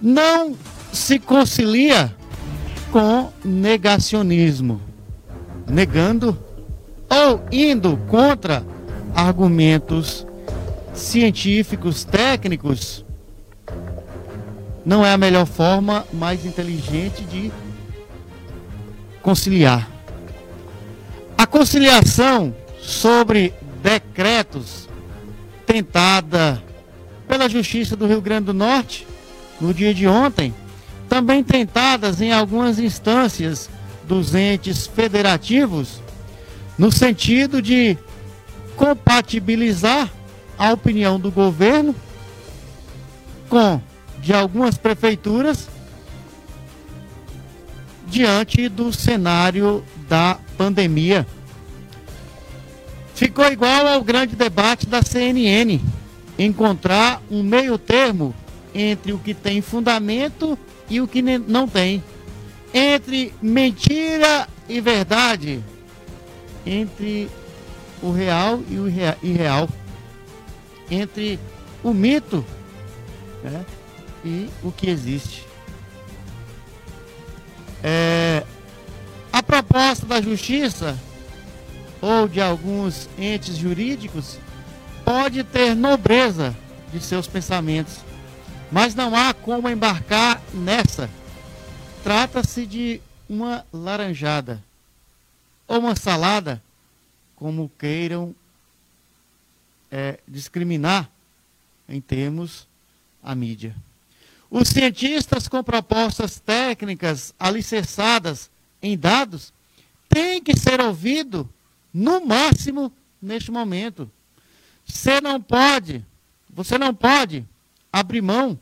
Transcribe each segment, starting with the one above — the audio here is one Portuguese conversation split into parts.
não se concilia com negacionismo, negando ou indo contra argumentos científicos, técnicos, não é a melhor forma mais inteligente de conciliar. A conciliação sobre decretos tentada pela Justiça do Rio Grande do Norte no dia de ontem, também tentadas em algumas instâncias dos entes federativos, no sentido de compatibilizar a opinião do governo com de algumas prefeituras diante do cenário da pandemia. Ficou igual ao grande debate da CNN, encontrar um meio termo entre o que tem fundamento e o que não tem, entre mentira e verdade, entre o real e o irreal, entre o mito né, e o que existe. É, a proposta da justiça ou de alguns entes jurídicos pode ter nobreza de seus pensamentos, mas não há como embarcar nessa. Trata-se de uma laranjada ou uma salada, como queiram é, discriminar em termos a mídia. Os cientistas com propostas técnicas alicerçadas em dados têm que ser ouvidos no máximo neste momento. Você não pode, você não pode abrir mão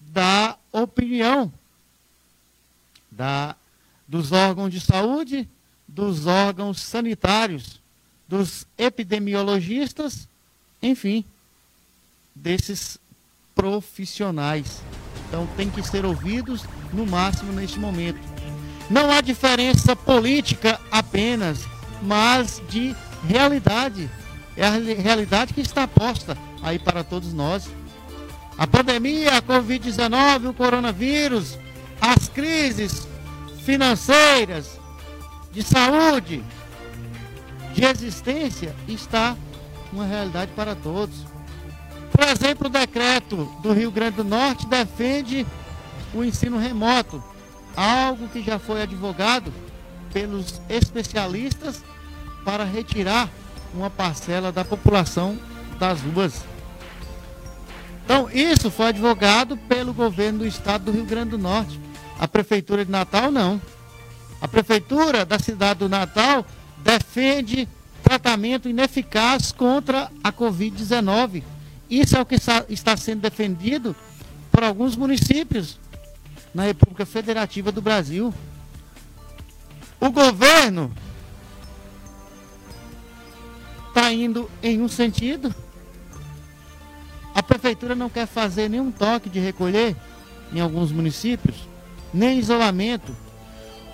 da opinião da, dos órgãos de saúde, dos órgãos sanitários, dos epidemiologistas, enfim, desses profissionais. Então tem que ser ouvidos no máximo neste momento. Não há diferença política apenas mas de realidade. É a realidade que está posta aí para todos nós. A pandemia, a Covid-19, o coronavírus, as crises financeiras, de saúde, de existência, está uma realidade para todos. Por exemplo, o decreto do Rio Grande do Norte defende o ensino remoto, algo que já foi advogado pelos especialistas para retirar uma parcela da população das ruas. Então, isso foi advogado pelo governo do estado do Rio Grande do Norte. A prefeitura de Natal não. A prefeitura da cidade do Natal defende tratamento ineficaz contra a Covid-19. Isso é o que está sendo defendido por alguns municípios na República Federativa do Brasil. O governo está indo em um sentido. A prefeitura não quer fazer nenhum toque de recolher em alguns municípios, nem isolamento.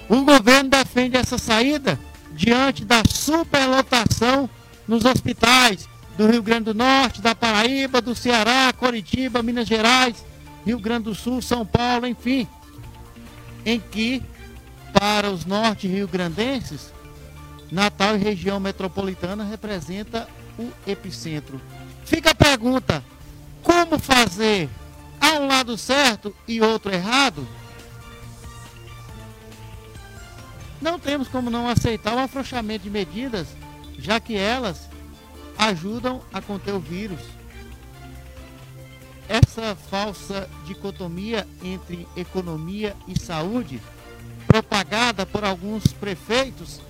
O governo defende essa saída diante da superlotação nos hospitais do Rio Grande do Norte, da Paraíba, do Ceará, Coritiba, Minas Gerais, Rio Grande do Sul, São Paulo, enfim, em que para os norte rio-grandenses Natal e região metropolitana representa o epicentro. Fica a pergunta: como fazer a um lado certo e outro errado? Não temos como não aceitar o afrouxamento de medidas, já que elas ajudam a conter o vírus. Essa falsa dicotomia entre economia e saúde, propagada por alguns prefeitos,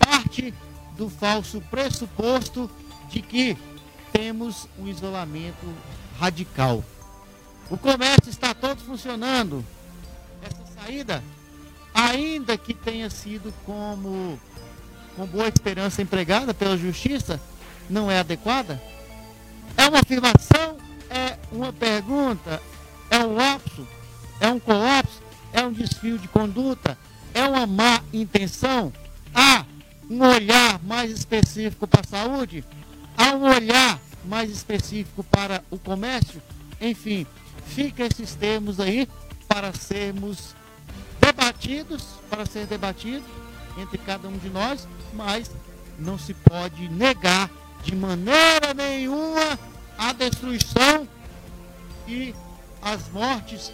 parte do falso pressuposto de que temos um isolamento radical. O comércio está todo funcionando. Essa saída, ainda que tenha sido como com boa esperança empregada pela justiça, não é adequada? É uma afirmação? É uma pergunta? É um lapso? É um colapso? É um desfio de conduta? É uma má intenção? Há um olhar mais específico para a saúde, um olhar mais específico para o comércio, enfim, fica esses termos aí para sermos debatidos, para ser debatido entre cada um de nós, mas não se pode negar de maneira nenhuma a destruição e as mortes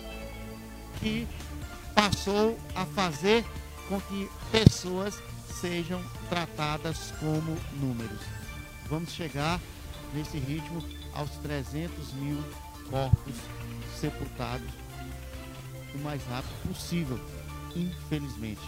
que passou a fazer com que pessoas sejam tratadas como números. Vamos chegar nesse ritmo aos 300 mil corpos sepultados o mais rápido possível, infelizmente.